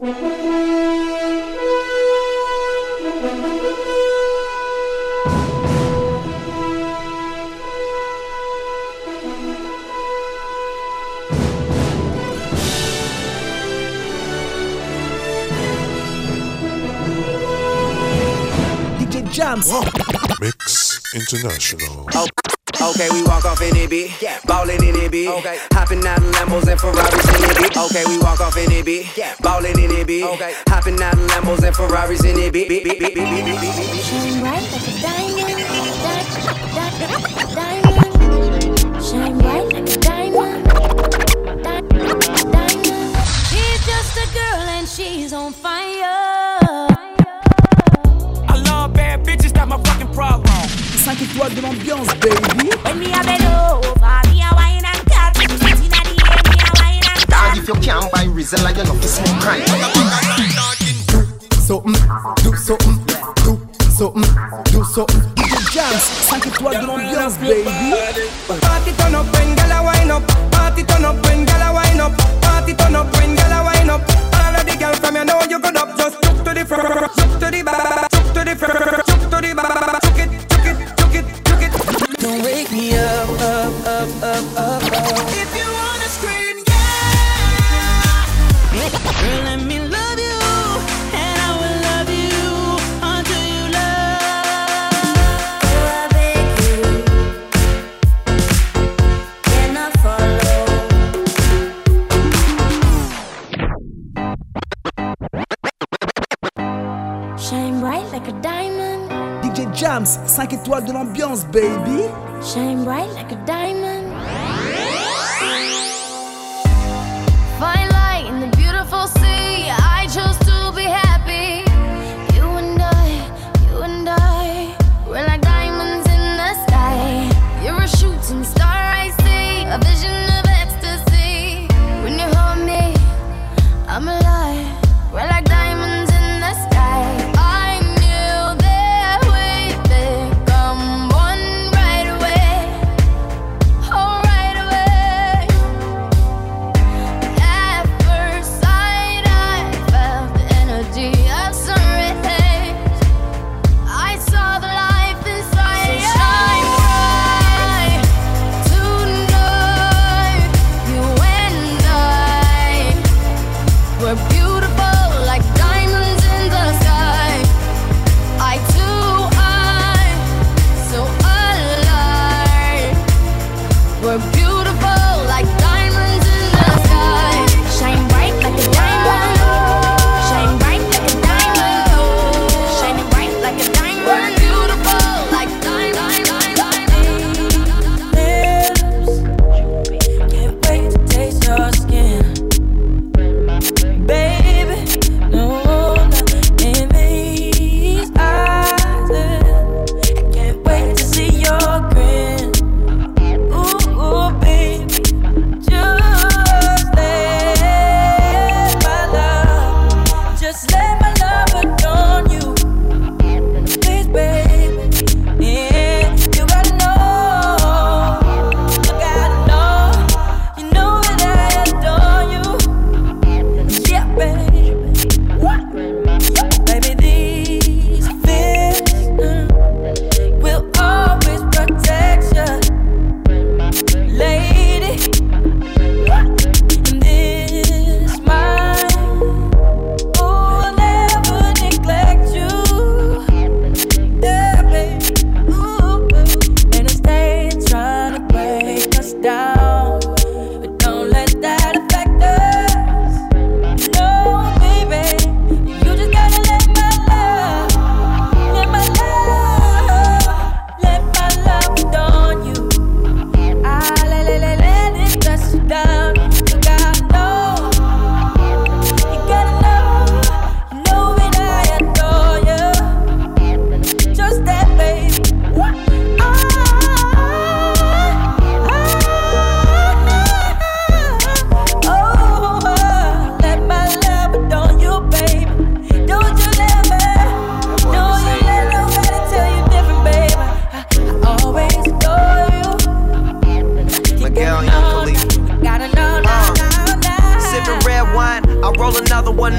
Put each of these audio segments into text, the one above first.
DJ Jams. Mix International. Oh. Okay, we walk off in it, bitch. Yeah. Ballin' in it, bitch. Okay. Hopping out of Lambos and Ferraris in it, bitch. Okay, we walk off in it, bitch. Yeah. Ballin' in it, bitch. Okay. Hopping out of Lambos and Ferraris in it, bitch. Shine bright like a diamond. Di- di- diamond. Shine bright like a diamond. Di- diamond. She's just a girl and she's on fire. 5 étoiles de l'ambiance, baby. When me a bend over, me a wine and cut. Inna the air, me a wine and Dog, cut. if you can't buy Rizla, you know fi smoke crime. Something, do something, do something, do something. DJ Jams, 5 étoiles de l'ambiance, baby. Party turn up when gyal a wine up. Party turn up when gyal a wine up. Party turn up when gyal a wine up. All of the gyal from you know you good up. Just look to the front, look to the back, look to the front, Jams, 5 étoiles de l'ambiance, baby. Shine bright like a diamond.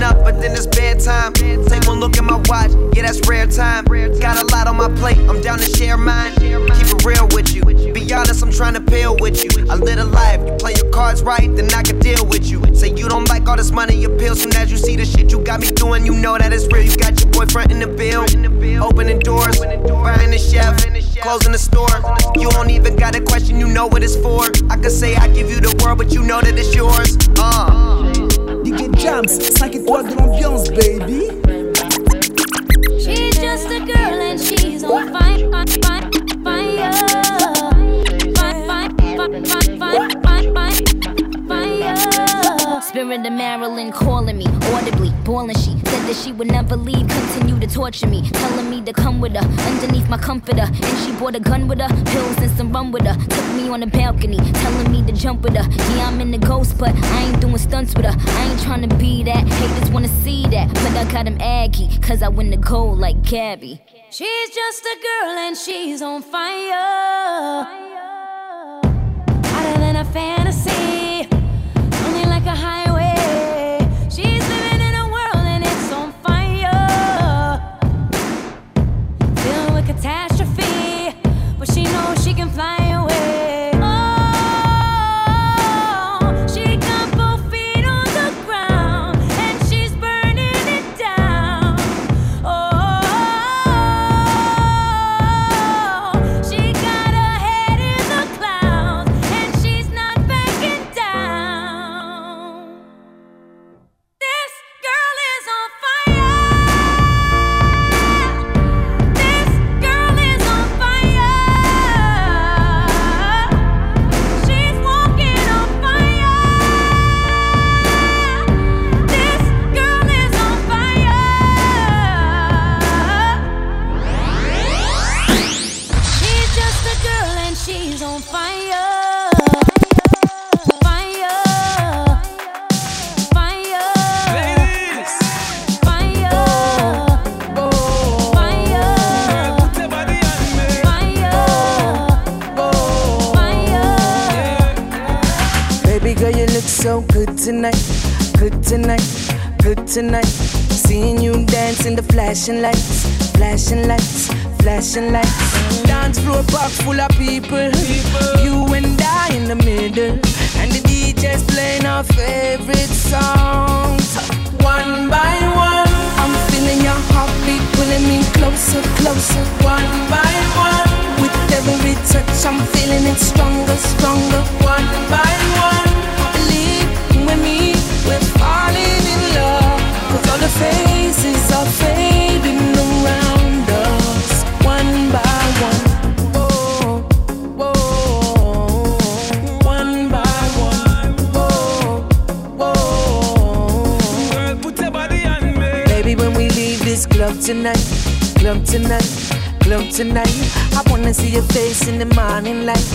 Up, but then it's bedtime. Take one look at my watch, yeah, that's rare time. Got a lot on my plate, I'm down to share mine. Keep it real with you. Be honest, I'm trying to peel with you. I live a life, you play your cards right, then I can deal with you. Say you don't like all this money, you peel soon as you see the shit you got me doing. You know that it's real. You got your boyfriend in the bill, opening doors, buying the chef, closing the store. You don't even got a question, you know what it's for. I could say I give you the world, but you know that it's yours. Uh. Jams, 5 étoiles de l'ambiance, baby. She's just a girl and she's on fire, fire, fire, fire, fire, fire, Spirit of Marilyn calling me audibly, bawling. She said that she would never leave, continue to torture me, telling me to come with her underneath my comforter. And she brought a gun with her, pills and some rum with her. Took me on the balcony, telling me to jump with her. Yeah, I'm in the ghost, but I ain't doing stunts with her. I ain't trying to be that. Haters wanna see that, but I got him aggy, cause I win the gold like Gabby. She's just a girl and she's on fire. Hotter than a fantasy, so good tonight. Good tonight. Good tonight. Seeing you dance in the flashing lights. Flashing lights. Flashing lights. Dance floor packed full of people. You and I in the middle. And the DJ's playing our favorite songs. One by one. I'm feeling your heartbeat pulling me closer, closer. One by one. With every touch, I'm feeling it stronger, stronger. One by one. Tonight, club tonight, club tonight, I wanna see your face in the morning light,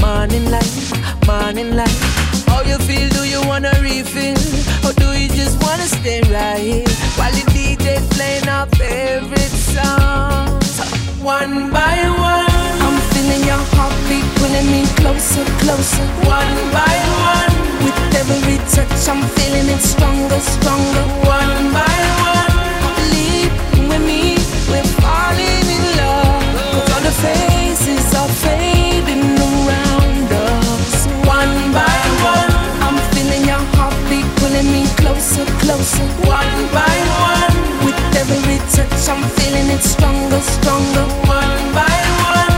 morning light, morning light. How you feel? Do you wanna refill? Or do you just wanna stay right here while the DJ's playing our favorite songs? One by one, I'm feeling your heartbeat pulling me closer, closer. One by one, with every touch, I'm feeling it stronger, stronger. One by one, believe with me, we're falling in love. Cause all the faces are fading around pulling me closer, closer. One by one, with every touch, I'm feeling it stronger, stronger. One by one,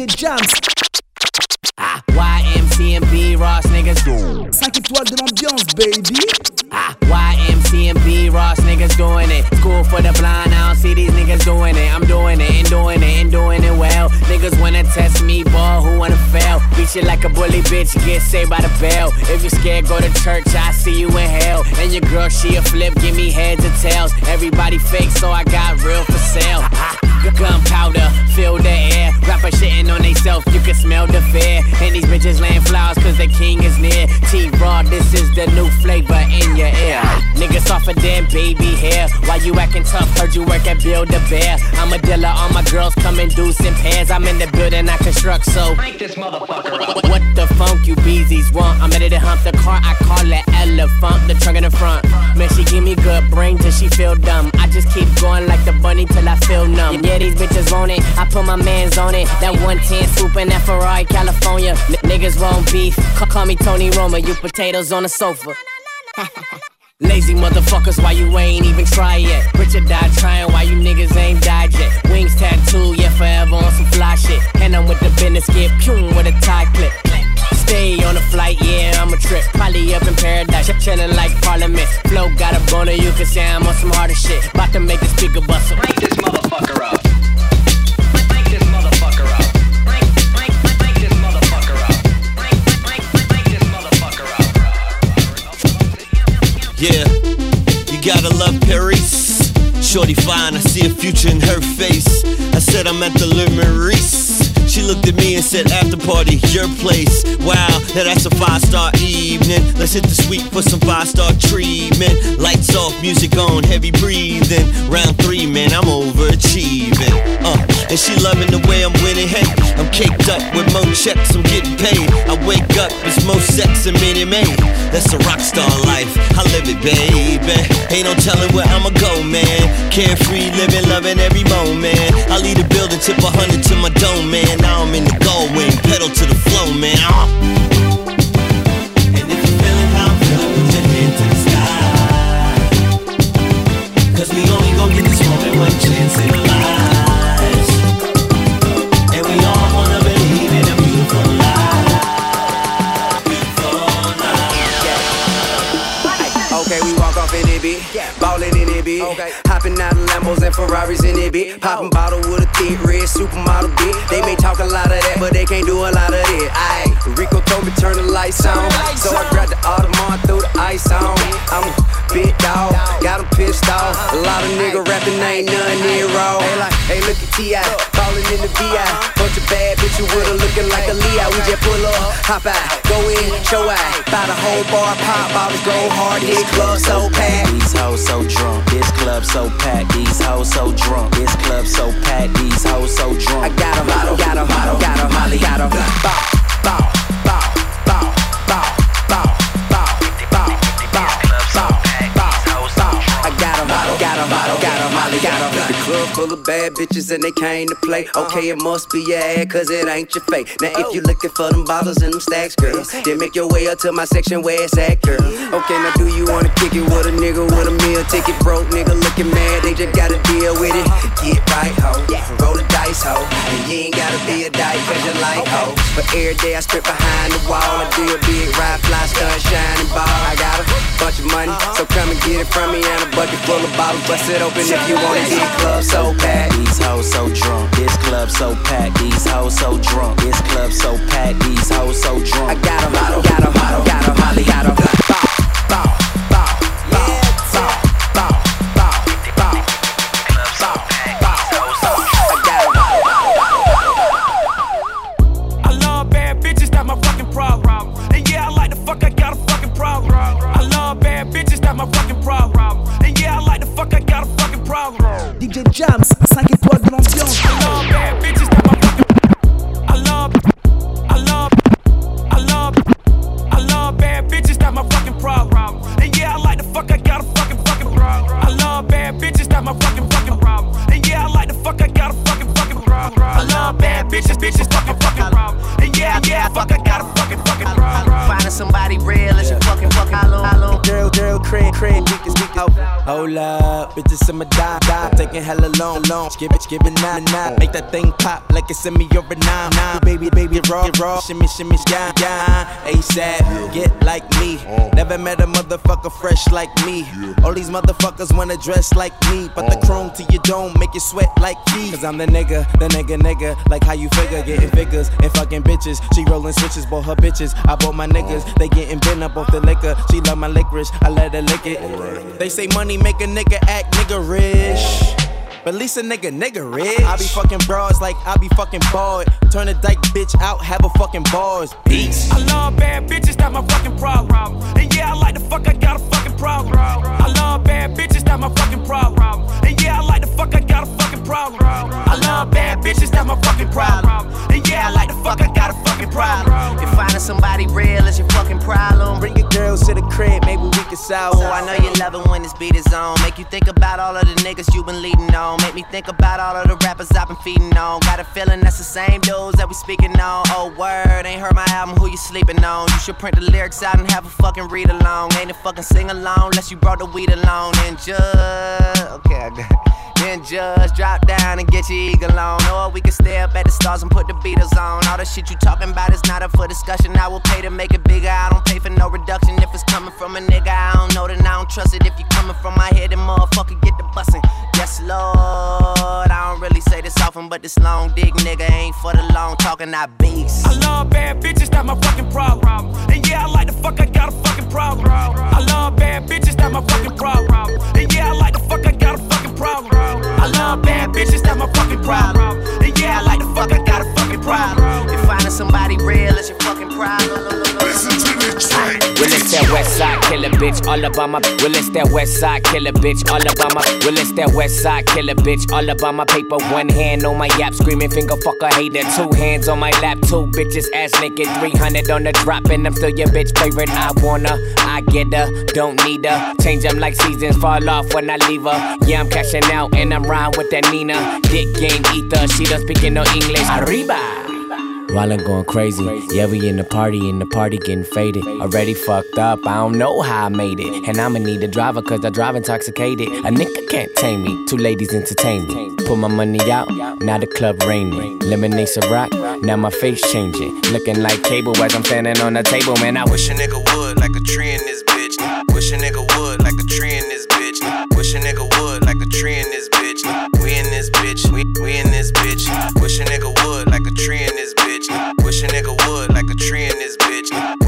DJ Jams, Ah, YMCMB Ross niggas. 5 étoiles de l'ambiance, baby. Ah, YMCMB Ross niggas doing it. School for the blind, I don't see these niggas doing it. I'm doing it and doing it and doing it well. Niggas wanna test me, ball, who wanna fail? Beat you like a bully bitch, get saved by the bell. If you scared, go to church, I see you in hell. And your girl, she a flip, give me heads or tails. Everybody fake, so I got real for sale. Ah, the king Than baby hair. Why you acting tough? Heard you work at Build a Bear. I'm a dealer, all my girls come in deuce in pairs. I'm in the building, I construct, so. Crank this motherfucker up. What the funk you beezies want? I'm ready to hump the car, I call it elephant, the trunk in the front. Man, she give me good brain till she feel dumb. I just keep going like the bunny till I feel numb. Yeah, these bitches want it, I put my mans on it. That 110 swoop in that Ferrari, California. N- niggas want beef, call, call me Tony Roma, you potatoes on the sofa. Lazy motherfuckers, why you ain't even try yet? Richard died trying, why you niggas ain't died yet? Wings tattoo, yeah, forever on some fly shit. And I'm with the business, get pum with a tie clip. Stay on the flight, yeah, I'm a trip. Probably up in paradise, ch- chillin' like Parliament. Flow got a boner, you can say I'm on some harder shit. About to make the speaker bustle. Crank this motherfucker up. Gotta love Paris. Shorty fine, I see a future in her face. I said I'm at the Le Meurice. She looked at me and said, After party, your place. Wow, now that's a five star evening. Let's hit the suite for some five star treatment. Lights off, music on, heavy breathing. Round three, man, I'm overachieving. Uh, and she loving the way I'm winning. Hey, I'm caked up with more checks, I'm getting paid. I wake up, it's more sex and Minnie May. That's a rock star life, I live it, baby. Ain't no telling where I'ma go, man. Carefree, living, loving every moment. I lead a building, tip a hundred to my dome, man. Now I'm in the gold wing, pedal to the flow, man. Uh. And if you're feeling put your hand to the sky. Cause we only and Ferraris in it, bitch. Poppin' bottle with a thick red supermodel, bitch. They may talk a lot of that, but they can't do a lot of it. Aye, Rico told me turn the lights on. So I grabbed the Audemars, threw the ice on. I'm a big dog, got 'em pissed off. A lot of nigga rapping ain't none near raw. Hey, like, hey, look at T.I. Ballin' in the VI. Bunch of bad bitches with her looking like a Leo. We just pull up, hop out, go in, show out. Buy the whole bar, pop bottles, go hard, hit club so packed. These hoes so drunk, this club so packed. These hoes so drunk, this club so packed. These hoes so drunk. I got 'em, got 'em, got 'em, Molly got 'em. Bow, bow, bow, bow, full of bad bitches and they came to play. Okay, it must be your ad, cause it ain't your fake. Now if you looking for them bottles and them stacks, girl, then make your way up to my section where it's at, girl. Oh, okay, now do you wanna kick it with a nigga with a meal ticket? Broke nigga looking mad, they just gotta deal with it. Get right, ho. Roll the dice, ho. And you ain't gotta be a dyke cause you like ho. But every day I strip behind the wall. I do a big ride, fly, stunt, shining ball. I got a bunch of money, so come and get it from me. And a bucket full of bottles, bust it open if you it. Hit club so packed. These hoes so drunk, this club so packed. These hoes so drunk, this club so packed. These hoes so drunk. I got got 'em, got 'em, got 'em, Molly got 'em. Jump. jam. Hold up, bitches in my die, die. Taking hella long, long. Skip it, skip it, nine, nine. Make that thing pop like it's in me over nine, nine. Baby, baby, raw, raw. Shimmy, shimmy, sky, yeah. ASAP, get like me. Uh. Never met a motherfucker fresh like me. All these motherfuckers wanna dress like me. But the uh. chrome to your dome make you sweat like me. Cause I'm the nigga, the nigga, nigga. Like how you figure, getting figures and fucking bitches. She rolling switches, bought her bitches. I bought my niggas, uh. they getting bent up off the liquor. She love my licorice, I let her lick it. They say money make a nigga act nigga rich. But at least a nigga, nigga rich. I be fucking bras like I be fucking bored. Turn a dyke bitch out, have a fucking bars. Beats. I love bad bitches, that's my fucking problem. And yeah, I like the fuck, I got a fucking problem. I love bad bitches, that's my fucking problem. And yeah, I like the fuck, I got a fucking problem. I love bad bitches, that's my fucking problem. And yeah, I like the fuck, I got a fucking problem. If finding somebody real is your fucking problem, Bring your girls to the crib, maybe we can solve. Oh, I know you love it when this beat is on. Make you think about all of the niggas you been leading on. Make me think about all of the rappers I've been feeding on. Got a feeling that's the same dudes that we speaking on. Oh, word, ain't heard my album, who you sleeping on? You should print the lyrics out and have a fucking read along. Ain't a fucking sing along unless you brought the weed along. And just, okay, I got it. Then just drop down and get your eagle on. Or we can stay up at the stars and put the Beatles on. All the shit you talking about is not up for discussion. I will pay to make it bigger. I don't pay for no reduction. If it's coming from a nigga, I don't know, then I don't trust it. If you coming from my head, then motherfucker get the bussin'. Yes, Lord. I don't really say this often, but this long dick nigga ain't for the long talking, I beast. I love bad bitches, that's my fucking problem. And yeah, I like the fuck, I got a fucking problem. I love bad bitches, that's my fucking problem. And yeah, I like the fuck, I got a fucking problem. I love bad bitches, that's my fucking problem. And yeah, I like the fuck, I got a fucking problem. If finding somebody real is your fucking problem. Listen to the track. Well, it's that west side killer bitch, all about my. Well, it's that west side killer bitch, all about my. Well, it's that west side killer bitch, all about my paper. One hand on my yap, screaming finger fucker hater. Two hands on my lap, two bitches ass naked. 300 on the drop, and I'm still your bitch favorite. I wanna, I get her, don't need her. Change them like seasons, fall off when I leave her. Yeah, I'm cashing out, and I'm riding with that Nina. Dick game ether, she done speaking no English. Arriba! Rollin' going crazy. Yeah, we in the party, and the party getting faded. Already fucked up, I don't know how I made it. And I'ma need a driver, cause I drive intoxicated. A nigga can't tame me, two ladies entertain me. Put my money out, now the club raining. Lemonade rock, now my face changing. Looking like cable as I'm standing on the table, man. I wish Wish a nigga would like a tree in this bitch. Wish a nigga would like a tree in this bitch. Wish a nigga would like a tree in this bitch. We in this bitch. We, we in this bitch. Wish a nigga would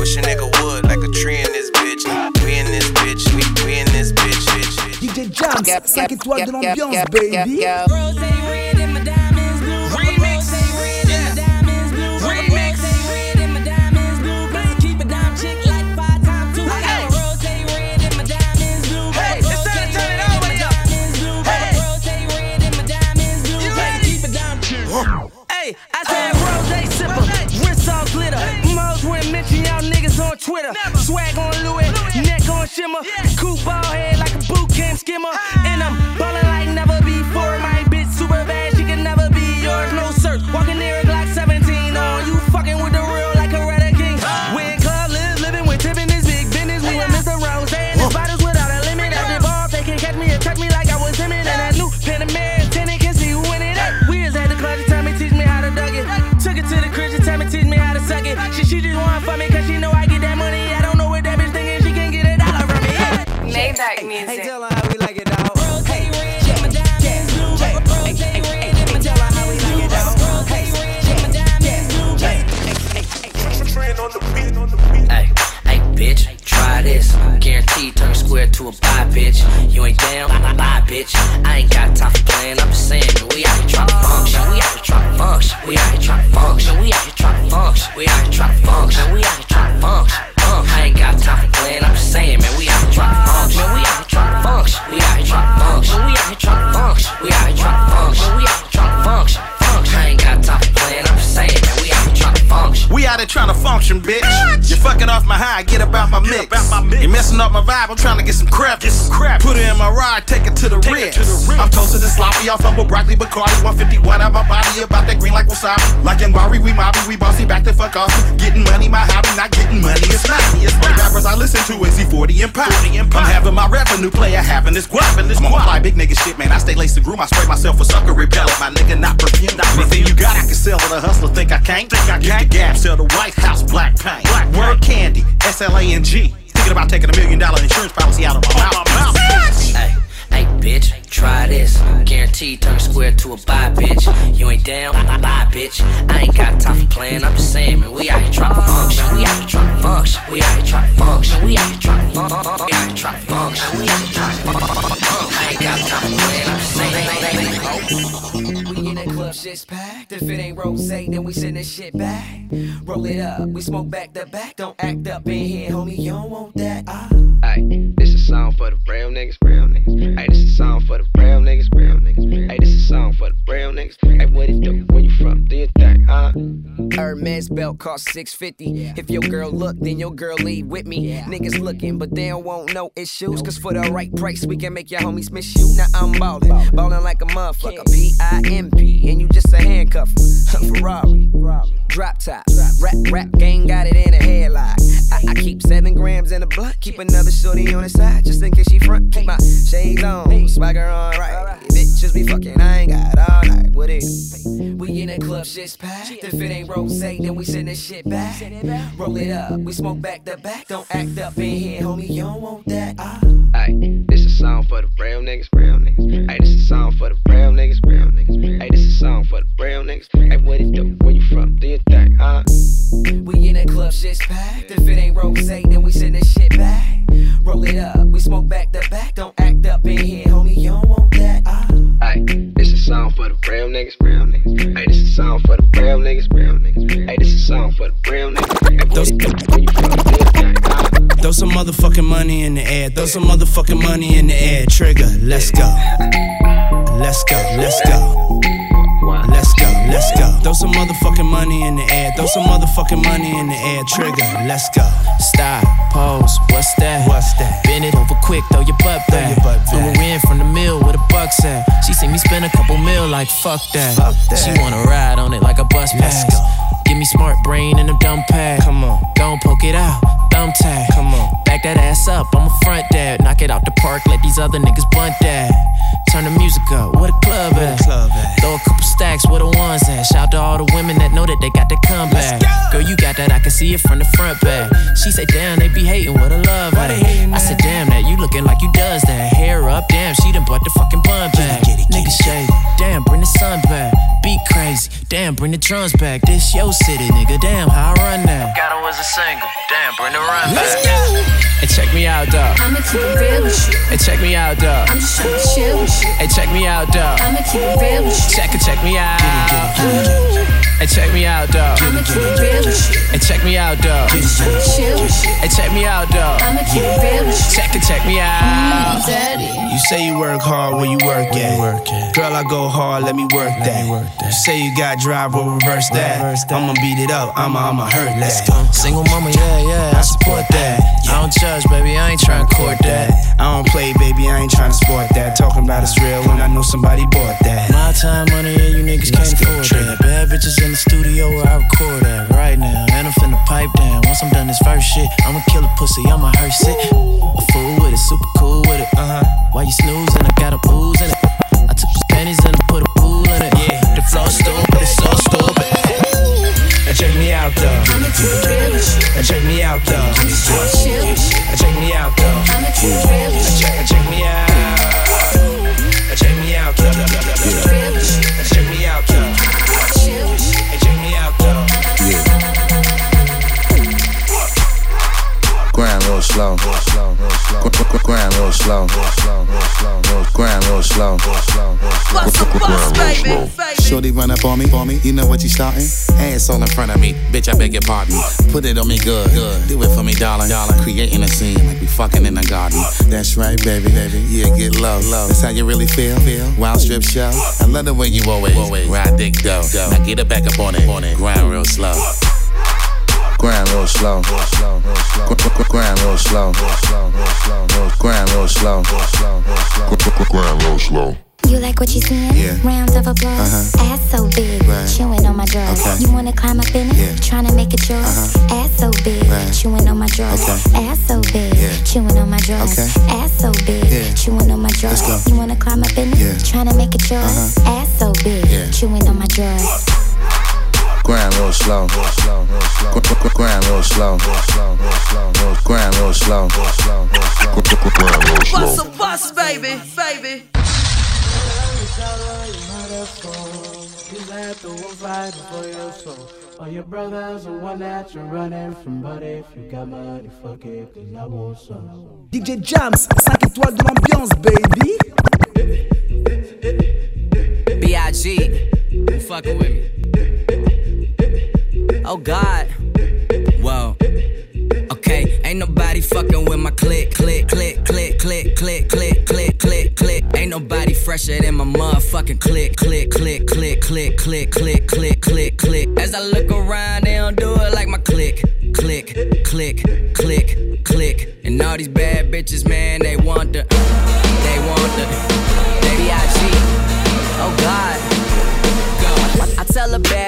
Wish a nigga would like a tree in this bitch. We in this bitch. We, we in this bitch. bitch, bitch. DJ Jams, 5 étoiles de l'ambiance, baby. We out here trying. Fucking off my high, get about my mix. You messing up my vibe, I'm trying to get some crap. Get some crap. Put it in my ride, take it to the ribs. I'm toasted and sloppy, off of broccoli, Bacardi, 151 out my body, about that green like wasabi. Like in Bari, we mobby, we bossy, back the fuck off. Getting money, my hobby, not getting money, it's not. It's the rappers I listen to is Z40 and Pop. I'm having my revenue player having this guap. I'm on fly big nigga shit, man. I stay laced to groom, I spray myself with sucker repellent. My nigga not perfume. Anything you got, I can sell with a hustler. Think I can't? Think I can't? the gap, sell the White House black paint. Black word candy, S L A N G. Thinking about taking a million dollar insurance policy out of my mouth. Hey, hey, bitch, try this. Guaranteed turn square to a buy, bitch. You ain't down, bye, bye, bitch. I ain't got time for playing. I'm just saying, man, we out here trying to function. We out here trying to function. We out here trying to function. We out here trying to function. We out here trying to function. We out here trying to function. Shit's packed. If it ain't rose, then we send this shit back. Roll it up, we smoke back to back. Don't act up in here, homie. You don't want that. Ah. Ay, this song for the real niggas, real niggas. Ay, this a song for the real niggas, real niggas. Ay, this a song for the real niggas. Hey, what it do? Where you from? Do your thing, huh? Hermes belt cost 650. If your girl look, then your girl leave with me. Niggas looking, but they don't want no issues. Cause for the right price, we can make your homies miss you. Now I'm ballin', ballin' like a motherfucker. P I M P, and you just a handcuff. Ferrari, drop top, rap, rap gang got it in a headlock. I, I keep seven grams in a blunt, keep another shorty on the side just in case she front. Keep my shades on, swagger on right. Bitches be fucking, I ain't got all night. What it? We in the club, shit's packed. If it ain't rose, then we send this shit back. Roll it up, we smoke back to back. Don't act up in here, homie. You don't want that. Ah. Ay, this a song for the real niggas, real niggas. Ay, this a song for the real niggas, real niggas. Ay, this a song for the real niggas. Ay, what it do? Where you from? Do your thing, huh? We in the club, shit's packed. If it ain't rose, then we send this shit back. Roll it up, we smoke back to back. Don't act up in here, homie. You don't want that. Ah. Ay, this a song for the real niggas, real niggas. Ay, this a song for the real niggas, real niggas. Ay, this a song for the real niggas. Ay, what it do? Where you from? Do your thing, huh? Throw some motherfucking money in the air. Throw some motherfucking money in the air. Trigger, let's go. Let's go, let's go. Let's go, let's go. Throw some motherfucking money in the air. Throw some motherfucking money in the air. Trigger, let's go. Stop, pose, what's that? What's that? Bend it over quick, throw your butt Throw back. your butt back. her in from the mill with a bucks at. She seen me spend a couple mil, like fuck that. Fuck that. She wanna ride on it like a bus pass. Give me smart brain and a dumb pad. Come on. Gon' poke it out, thumb tag. Come on. Back that ass up, I'm a front dad. Knock it out the park, let these other niggas bunt that. Turn the music up, where the club at? Club at. Throw a couple stacks, where the ones at? Shout to all the women that know that they got the comeback. Girl, you got that, I can see it from the front back. She said, damn, they be hating, what a love at. I said, damn, that you looking like you does that. Hair up, damn, she done bought the fucking bun back. get it, get Nigga shade, damn, bring the sun back. Beat crazy, damn, bring the drums back. This your city, nigga, damn, how I run now. Got her as a single, damn, bring the run back. Hey, check me out, dog. I'ma keep it real with you. Hey, check me out, dog. I'm just tryna chill with you. Hey, check me out, dog. I'ma keep it real with you. Check it, check me out. Hey, check me out, dog. I'ma keep it real with you. Hey, check me out, dog. I'm just tryna chill. Hey, check me out, dog. I'ma keep it real with you. Check it, check me out. Mm-hmm, daddy. You say you work hard where you work at. Girl, I go hard, let me work that. You say you got drive, well reverse that. I'ma beat it up, I'ma, I'ma hurt that. Single mama, yeah, yeah, I support that. I don't judge, baby, I ain't tryna court that. I don't play, baby, I ain't tryna sport that. Talking about it's real when I know somebody bought that. My time, money, and you niggas Let's can't afford that. Bad bitches in the studio where I record at right now. And I'm finna pipe down. Once I'm done this first shit, I'ma kill a pussy, I'ma hearse it. A fool with it, super cool with it. Uh huh. While you snoozing, I got a booze in it. I took the pennies and I put a pool in it. Yeah, the flow stupid, it's so stupid. And check me out though. I'ma keep it real with you. And check me out though. I'm just tryna chill. And check me out though. I'ma keep it real with you. Check, and check me out. And check me out though. Grind real slow. Gr- gr- gr- Grind real slow. Grind real slow. Shorty run up on me, on me. You know what you starting? Ass all in front of me, bitch. I beg your pardon. Put it on me good, good. Do it for me, darling, darling. Creating a scene like we fucking in the garden. That's right, baby, baby. Yeah, get low, low. That's how you really feel, feel. Wild strip show. I love the way you always, always ride dick dough. Now get it back up on it, on it. Grind real slow. Grind real slow. Gr- gr- gr- Grind real slow. Grind real slow. Grind real slow. You like what you seeing? Yeah. Round of applause. Uh-huh. Ass so big, Right. chewing on my drawers. Okay. You wanna climb up in it? Yeah. Tryna make it yours. Uh-huh. Ass so big, Right. chewing on my drawers. Okay. Ass so big, Yeah. chewing on my drawers. Okay. Ass so big, Yeah. chewing on my drawers. Let's go. You wanna climb up in it? Yeah. Tryna make it yours. Uh-huh. Ass so big, Yeah. chewing on my drawers. Grind real slow. Gr- gr- gr- Grind real slow. Grind real slow. Grind real Bust a bus, baby, baby. All your brothers are one that you're running from, but if you got money, fuck it, cause I want some. DJ Jams, 5 étoiles de l'ambiance, baby. B.I.G. fucking with me. Oh God. Whoa. Okay, ain't nobody fucking with my click, click, click, click, click, click, click, click, click, click. Ain't nobody fresher than my motherfucking click, click, click, click, click, click, click, click, click, click. As I look around, they don't do it like my click, click, click, click, click. And all these bad bitches, man, they want the, they want the,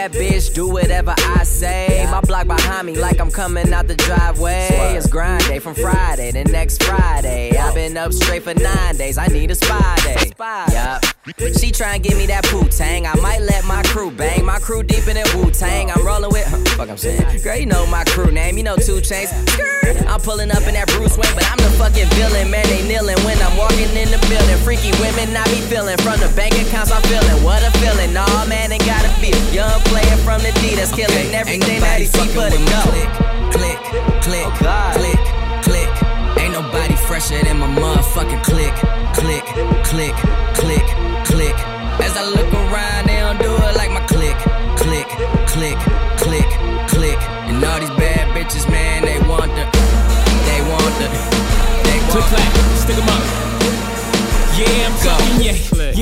bad bitch, do whatever I say. My block behind me, like I'm coming out the driveway. It's grind day from Friday to next Friday. I've been up straight for nine days. I need a spy day. Yup. She try and give me that poo tang. I might let my crew bang. My crew deep in that Wu Tang. I'm rolling with. Fuck, I'm saying. Girl, you know my crew name. You know two chains. I'm pulling up in that Bruce Wayne, but I'm the fucking villain. Man, they kneeling when I'm walking in the building. Freaky women, I be feeling. From the bank accounts, I'm feeling. What a feeling. Nah, man, ain't gotta be young player from the D that's killing everything that he see a go. Click, click, click, click, click. Ain't nobody fresher than my motherfucking click, click, click, click, click. As I look around, they don't do it like my click, click, click, click, click. And all these bad bitches, man, they want the, they want the, they want Click clack, stick 'em up. Yeah, I'm talking yeah.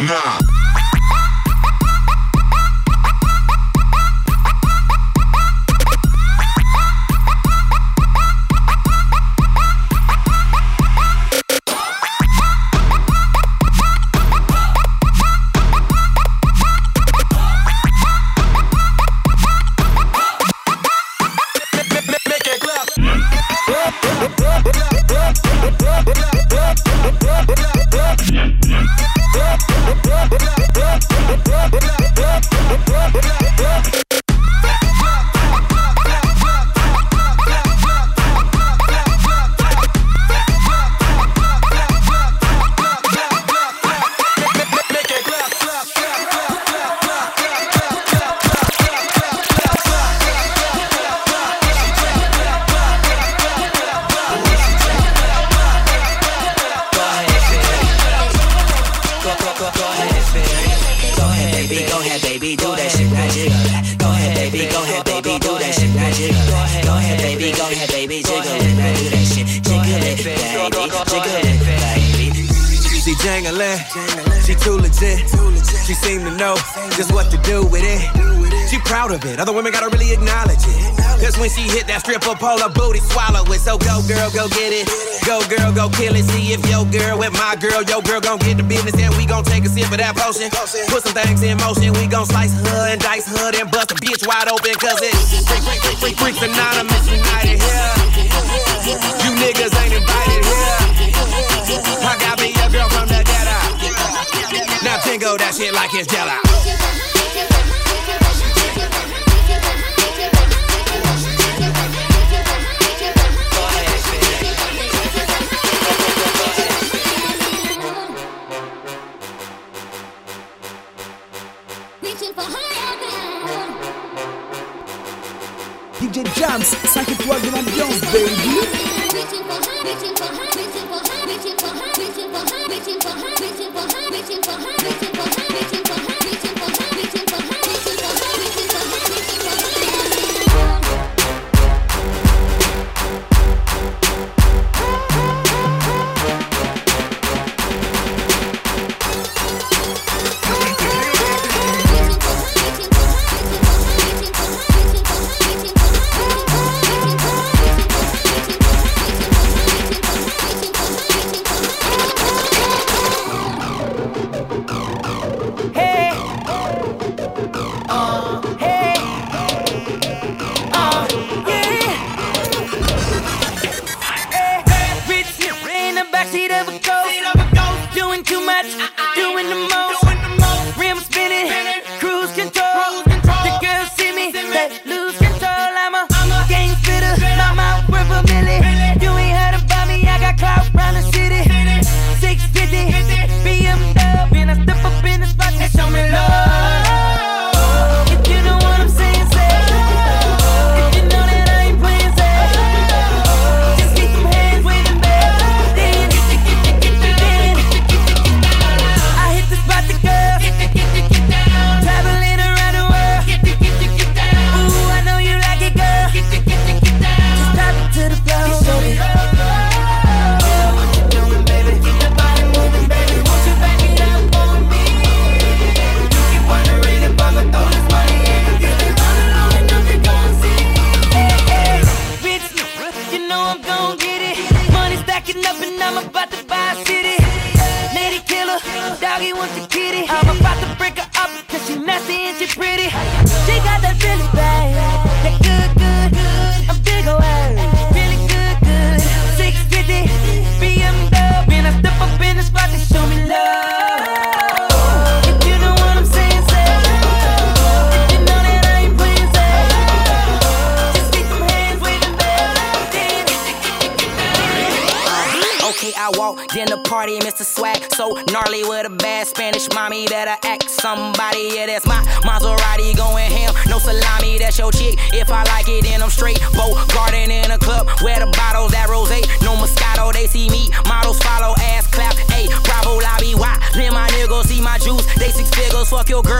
nah.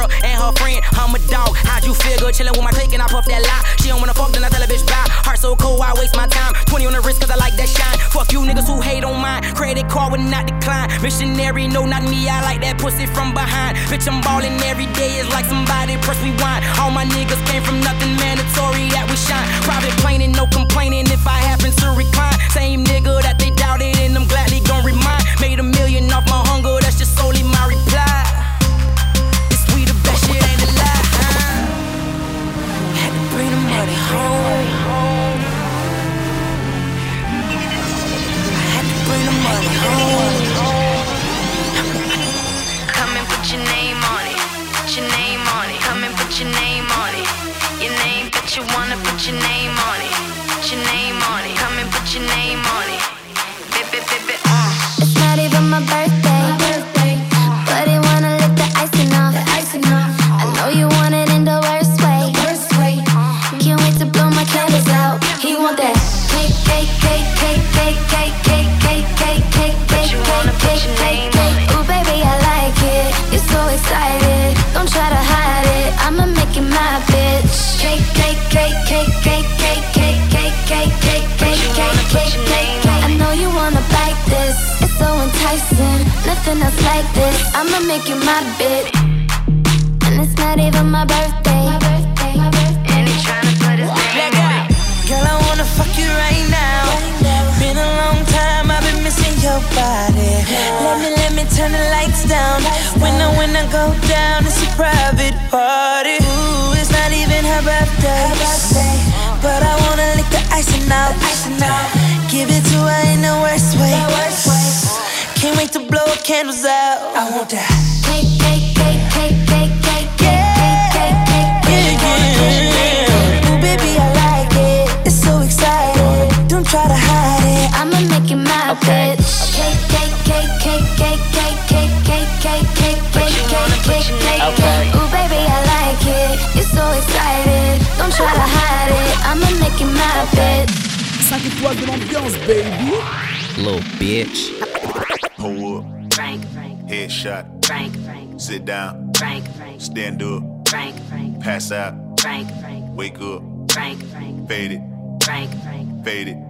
Girl and her friend. I'm a dog. How'd you feel good? Chillin' with my clique and I puff that lie. She don't wanna fuck, then I tell a bitch bye. Heart so cold, I waste my time. 20 on the wrist, cause I like that shine. Fuck you niggas who hate on mine. Credit card would not decline. Missionary, no, not me. I like that pussy from behind. Bitch, I'm ballin' every day. It's like somebody press rewind. All my niggas came from nothing mandatory that we shine. Private plane and no complaining if I happen to recline. Same nigga that they doubted and I'm gladly gon' remind. Made a million off my hunger, that's just solely my It's not even my birthday. I know you wanna bite this. It's so enticing. Nothing else like this. I'ma make you my bitch. And it's not even my birthday. And he tryna put his name on it. Girl, I wanna fuck you right now. Been a long time, I've been missing your body. Let me turn the lights down. When I, when I go down, it's a private party. Ooh, it's not even her birthday. But I wanna lick the icing out. Give it to her in the worst way. Can't wait to blow candles out. I want that. Cake, cake, cake, cake, cake, cake, cake, cake, cake, cake. Ooh, baby, I like it. It's so exciting. Don't try to hide it. I'ma make it my bitch. Cake, cake, cake, cake, cake, cake, cake, cake, cake, cake, cake, okay. Ooh, baby, I like it. You're so excited. Don't try to hide it. I'ma make it my bed. 5 étoiles de l'ambiance, baby. Little bitch. Pull up. Frank, Frank. Headshot. Frank, Frank. Sit down. Frank, Frank. Stand up. Frank, Frank. Pass out. Frank, Frank. Wake up. Frank, Frank. Fade it. Frank, Frank. Fade it.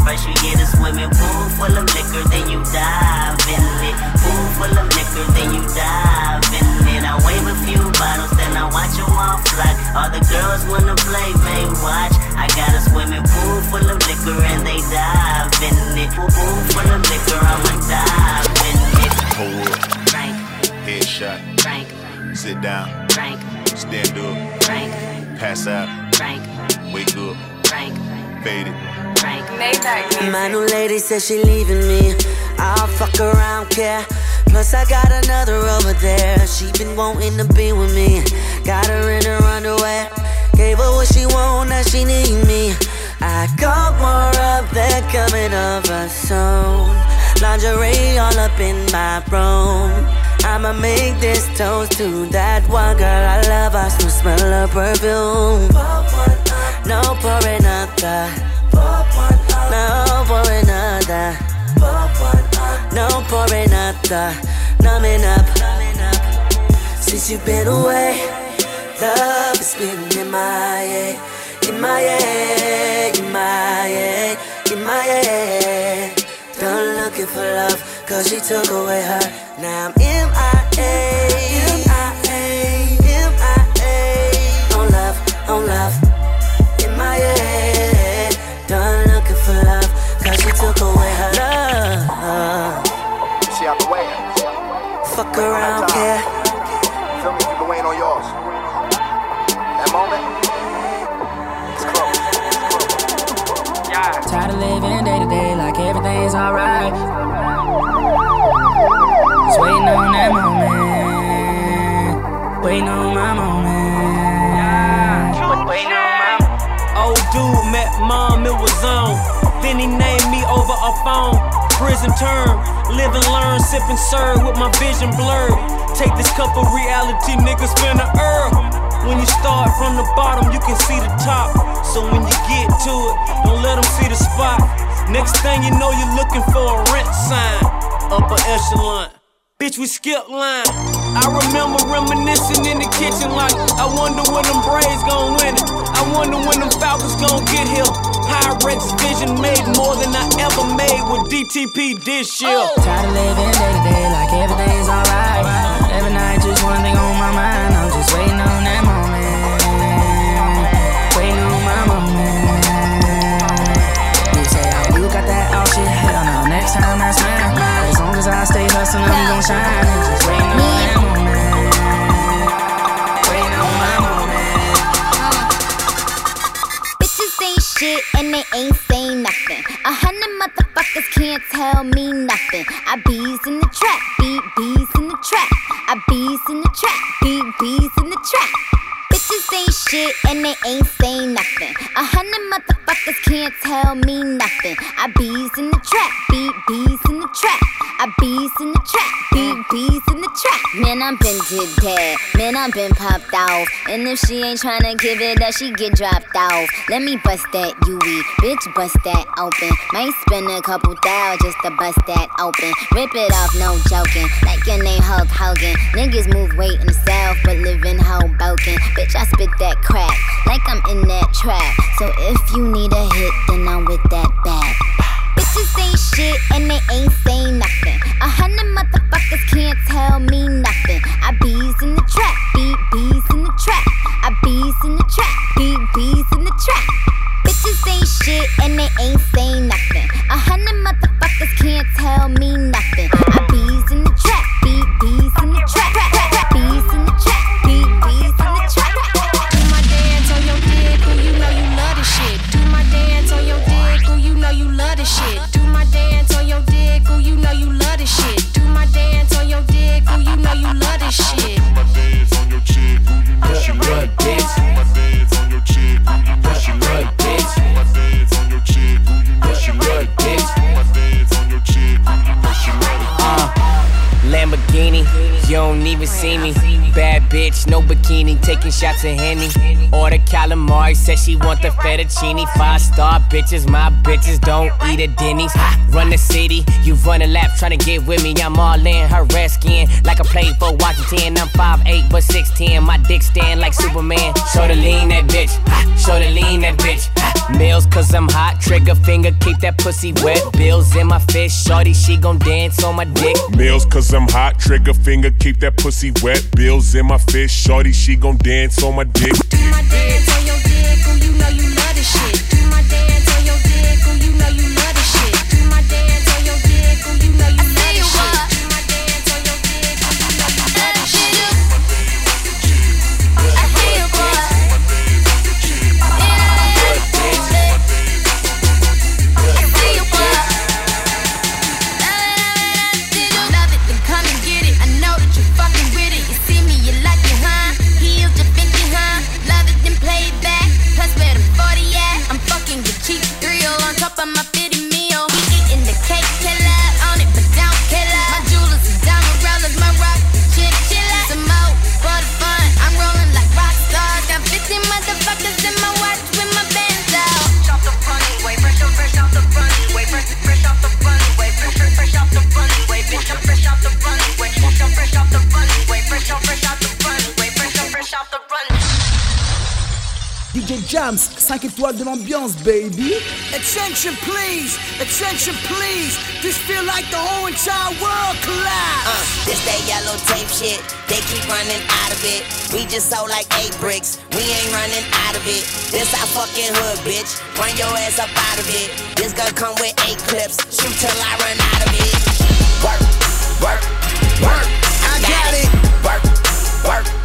First you get a swimming pool full of liquor, then you dive in it. Pool full of liquor, then you dive in it. I wave a few bottles, then I watch them all fly. All the girls wanna play, they watch. I got a swimming pool full of liquor, and they dive in it. Pool full of liquor, I'ma dive in it. Hold up. Headshot. Sit down. Stand up. Pass out. Wake up. Fade it. My new lady says she leaving me. I'll fuck around, care. Plus I got another over there. She been wanting to be with me. Got her in her underwear. Gave her what she want, now she need me. I got more up there coming off her soon. Lingerie all up in my room. I'ma make this toast to that one girl I love. I still smell her perfume. No for another. No for another. No for another. Uh, numbing up. Since you've been away, love has been in my head. In my head, in my head, in my head. Done looking for love, cause she took away her. Now I'm MIA, MIA, MIA. On love, on love. Head, done looking love, she took away her fuck around, yeah. Feel me? You've been waiting on yours. That moment, it's close. Tired of living day to day like everything's alright. Just waiting on that moment. Waiting on my moment. Waiting on my Old dude met mom, it was on. Then he named me over a phone. Prison term, live and learn, sip and serve with my vision blurred. Take this cup of reality, nigga, spin the earth. When you start from the bottom, you can see the top. So when you get to it, don't let them see the spot. Next thing you know, you're looking for a rent sign. Upper echelon. Bitch, we skip line. I remember reminiscing in the kitchen like, I wonder when them Braves gon' win it. I wonder when them Falcons gon' get here. Pyrex vision made more than I ever made with DTP this year. Tired of living day to day like everything's alright. Every night, just one thing on my mind. I'm just waiting on that moment. Waiting on my moment. You say, oh, you got that all shit. Hell no, next time that's mine. As long as I stay hustling, I'm gon' shine. Just waiting on they ain't saying nothing. A hundred motherfuckers can't tell me nothing. I bees in the trap, beat bees in the trap. I bees in the trap, beat bees in the trap. Ain't shit and they ain't saying nothing. A hundred motherfuckers can't tell me nothing. I bees in the trap, beat bees in the trap. I bees in the trap, beat bees in the trap. Man, I'm been did dead. Man, I'm been popped off. And if she ain't tryna give it up, she get dropped off. Let me bust that UE, bitch, bust that open. Might spend a couple thou just to bust that open. Rip it off, no joking. Like your name Hulk Hogan. Niggas move weight in the south, but live in Hoboken. Bitch, I spit that crack like I'm in that trap. So if you need a hit, then I'm with that bag. Bitches ain't shit and they ain't saying nothing. A hundred motherfuckers can't tell me nothing. I bees in the trap, beat bees in the trap. I bees in the trap, beat bees in the trap. Bitches ain't shit and they ain't saying nothing. A hundred motherfuckers can't tell me nothing. Taking shots of Henny. Order calamari, said she want the fettuccine. Five star bitches, my bitches don't eat at Denny's. Run the city, you run a lap trying to get with me. I'm all in her red skin, like I played for Washington. I'm 5'8 but 6'10, my dick stand like Superman. Show the lean that bitch, show the lean that bitch. Meals cause I'm hot, trigger finger, keep that pussy wet. Bills in my fist, shorty, she gon' dance on my dick. Meals cause I'm hot, trigger finger, keep that pussy wet. Bills in my fist, shorty, she gon' dance on my dick. Do my dance on your dick, ooh, you know you Jams, 5 étoiles de l'ambiance, baby. Attention, please. Attention, please. This feel like the whole entire world collapse. Uh, this that yellow tape shit. They keep running out of it. We just sold like eight bricks. We ain't running out of it. This our fucking hood, bitch. Run your ass up out of it. This gun come with eight clips. Shoot till I run out of it. Work, work, work. I got, got it. it. Work, work.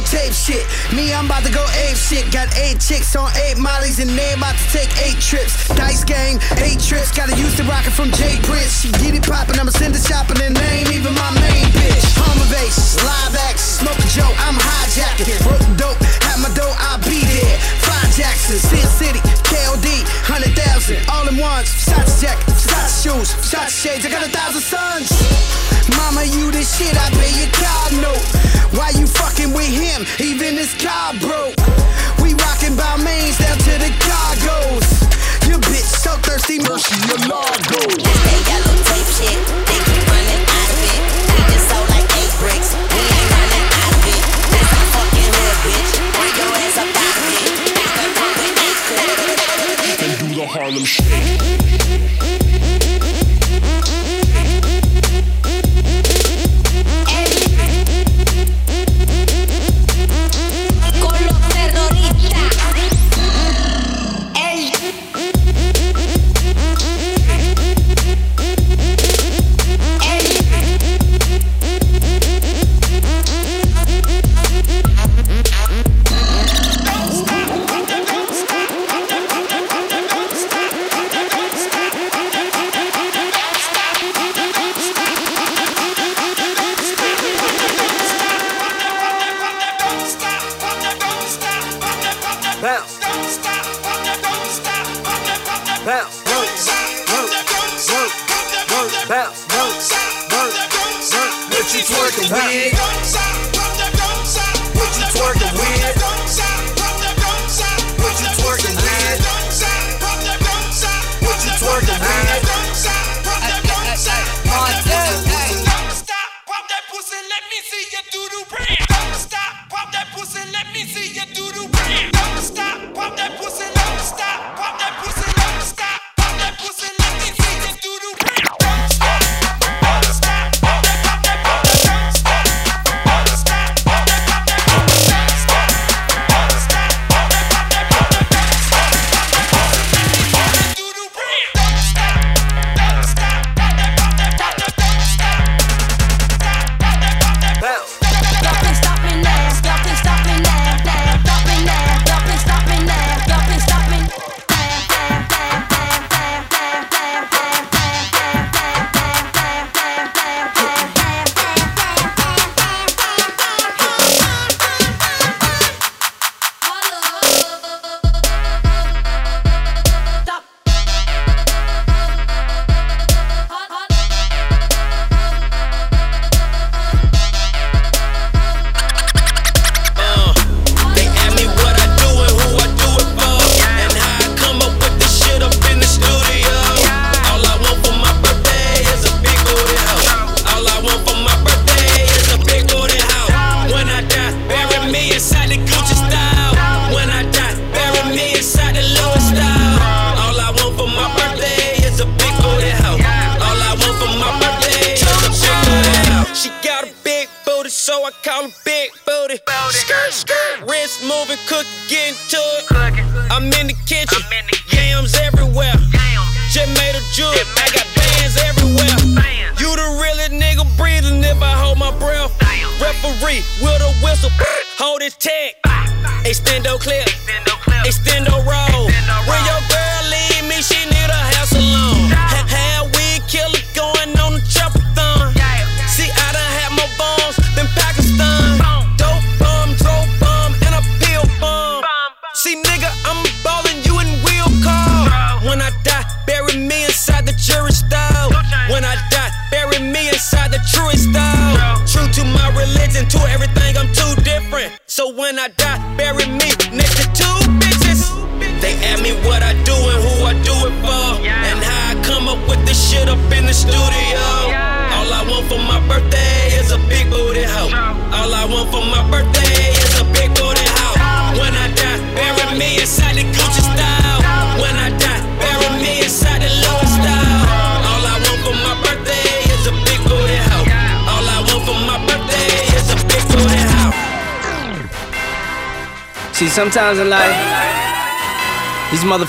all tape shit. Me, I'm about to go ape shit. Got eight chicks on eight mollies and they about to take eight trips. Dice game, eight trips. Gotta use the rocket from J. Prince. She get it poppin', I'ma send it shopping and they ain't even my main bitch. Home invasions, live action, smoke a joke, I'm hijacking. Broke dope, have my dough, I'll be there. Five Jackson, Sin City, KOD, 100,000. All in ones, shots jacket, shots shoes, shots shades. I got a thousand sons. Mama, you the shit, I pay your car note. Why you fucking with him? him, even his car broke. We rockin' by mains down to the cargoes. Your bitch so thirsty, Mercy They tape shit, they out of it. We just sold like eight bricks, we ain't running out of it. Hood, bitch. Your ass the Harlem Shake.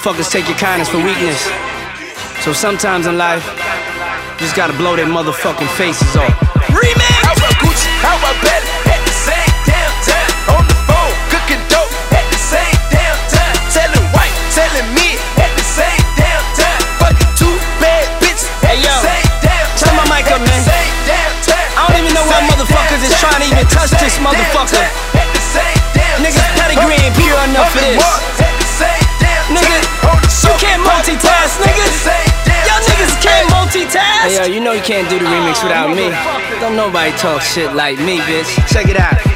Motherfuckers take your kindness for weakness. So sometimes in life, you just gotta blow their motherfucking faces off. Can't do the remix without me. Don't nobody talk shit like me, bitch. Check it out.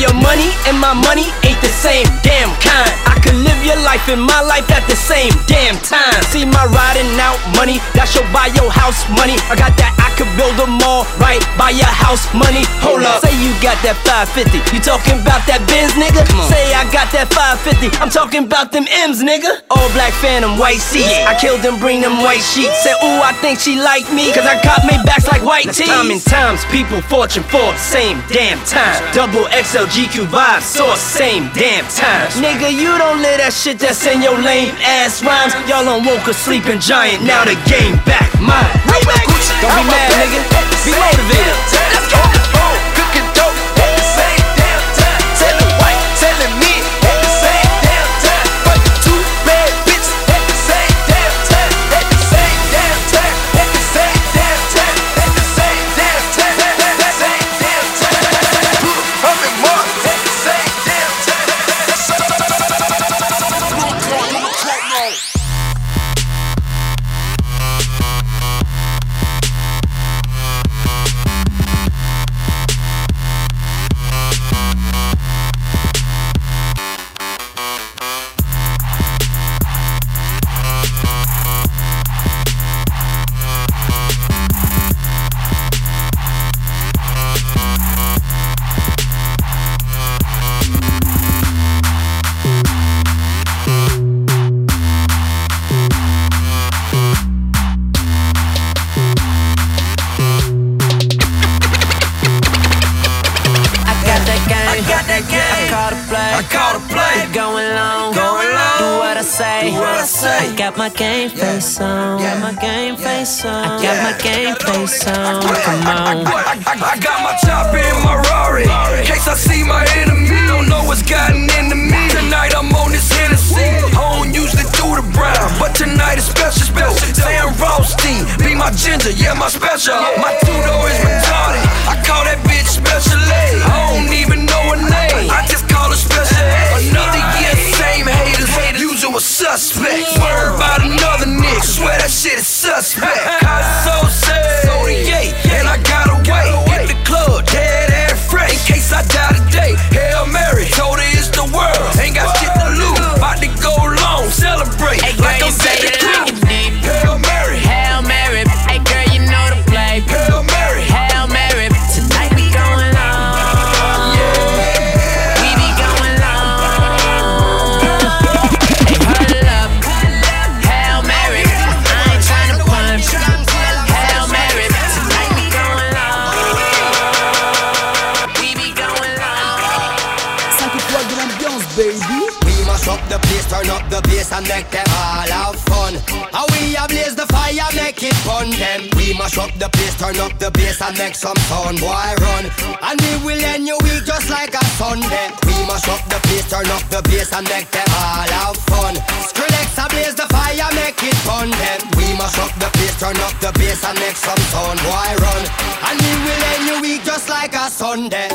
Your money and my money ain't the same damn kind. I could live your life and my life at the same damn time. See my riding out money, that should buy your house money. I got that, I could build a mall right by your house money. Hold up, say you got that 550. You talking about that Benz, nigga? Say I got that 550. I'm talking about them M's, nigga. All black phantom, white seats. I killed them, bring them white sheets. Said, ooh, I think she like me, cause I got me backs like white tees. Time and times, people, fortune, Forbes, same damn time. Double XL GQ vibes, source, same damn time. Nigga, you don't live that shit that's in your lame ass rhymes. Y'all don't woke a sleeping giant, now the game back mine. Don't be mad, nigga. Be motivated. Let's go. My game face on. Got my game face on. I got my game face on. Come on. I, got my chopper in my Rari. In case I see my enemy, don't know what's gotten into me. Tonight I'm on this Hennessy. I don't usually do the brown, but tonight is special. Special. Sam Rothstein, be my ginger, yeah, my special. My two door is retarded. I call that bitch special A. I don't even know her name. I just call her special A. Another year. Usual suspect. Word about another nigga. Swear that shit is suspect. I so sad. So the and I gotta wait. Hit the club, dead and fresh. In case I die today. How we ablaze the fire, make it fun them. We must up the place, turn up the bass and make some sound, boy run. And we will end your week just like a Sunday. We must up the place, turn up the bass and make them all have fun. Skrillex ablaze the fire, make it fun them. We must up the place, turn up the bass and make some sound, boy run. And we will end your week just like a Sunday.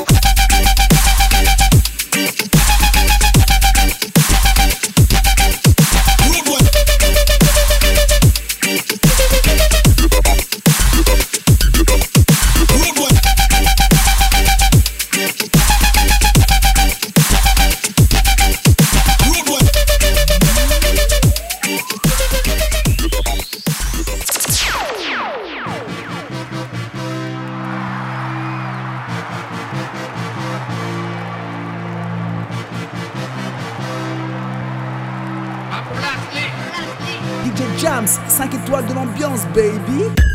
Baby.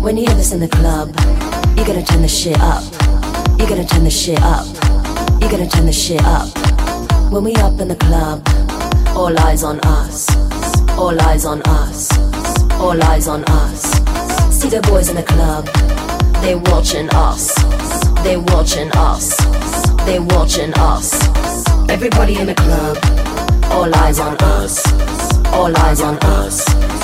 When you hear this in the club, you gotta turn the shit up. You gotta turn the shit up. You gotta turn the shit up. When we up in the club, all eyes on us. All eyes on us. All eyes on us. See the boys in the club. They watching us. They watching us. They watching us. Everybody in the club. All eyes on us. All eyes on us.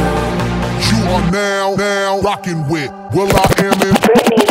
Are now, now rocking with will.i.am in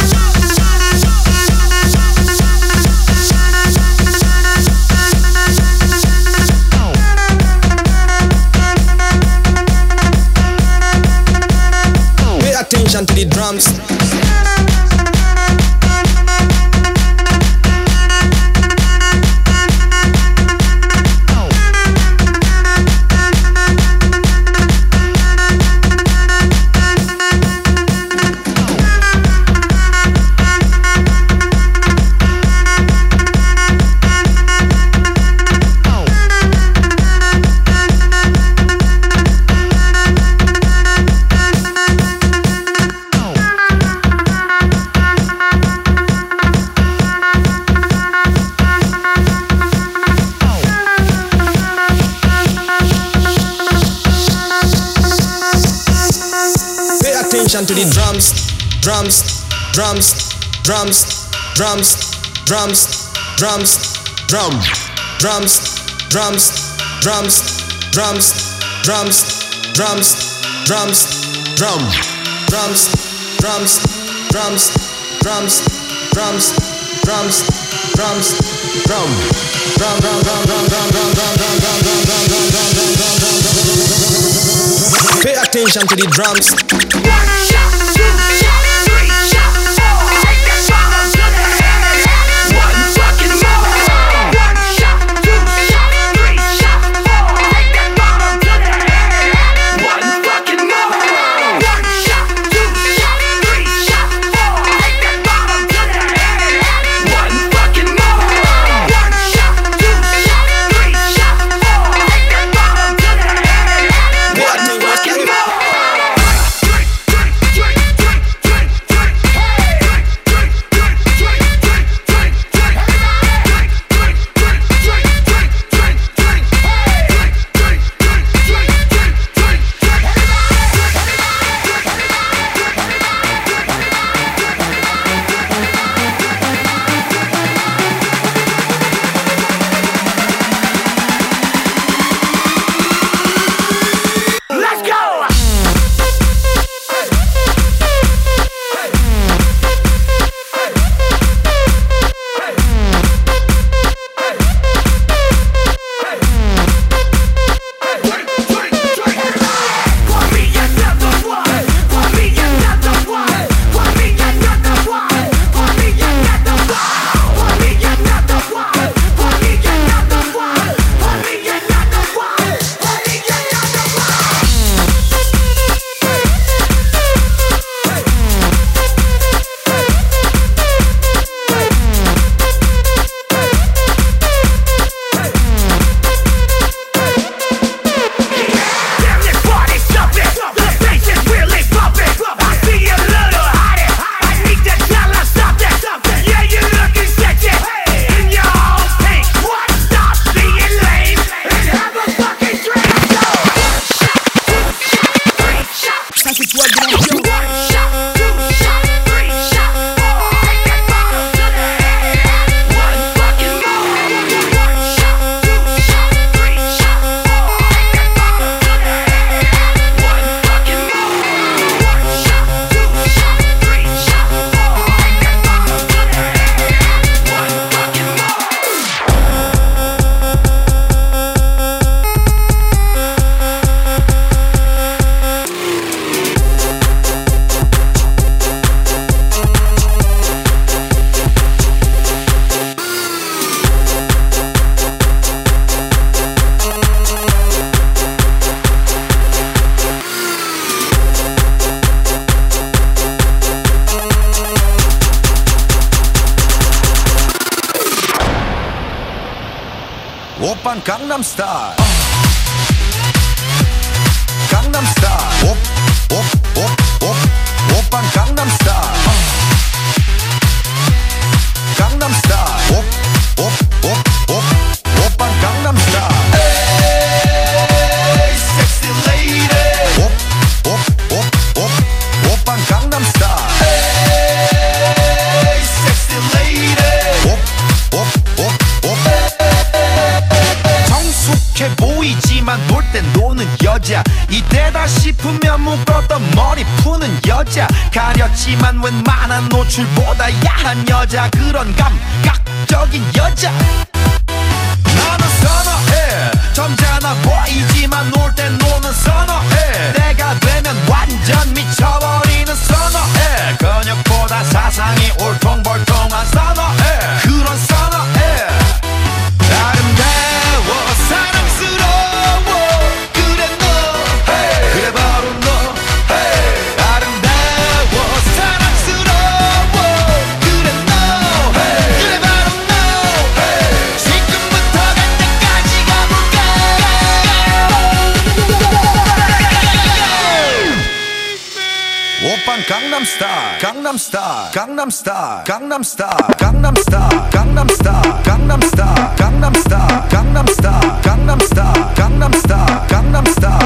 to the drums. Drums, drums, drums, drums, drums, drums, drums, drum, drums, drums, drums, drums, drums, drums, drums, drum, drums, drums, drums, drums, drums, drums, drums, drum, drum, drum, drum, drum, drum, drum, drum, drum, drum, drum, drum, drum, drum, drum, drum, drum, Pay attention to the drums. One fucking more. 이때다 싶으면 묶었던 머리 푸는 여자. 가렸지만 웬만한 노출보다 야한 여자. 그런 감각적인 여자. 나는 선어해. 점잖아 보이지만 놀 땐 노는 선어해. 내가 되면 완전 미쳐버리는 선어해. 근육보다 사상이 올통벌통한 선어해. 그런 Star, Gangnam Star, Gangnam Star, Gangnam Star, Gangnam Star, Gangnam Star, Gangnam Star, Gangnam Star, Gangnam Star, Gangnam Star, Gangnam Star.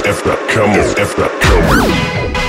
If on, come if not coming.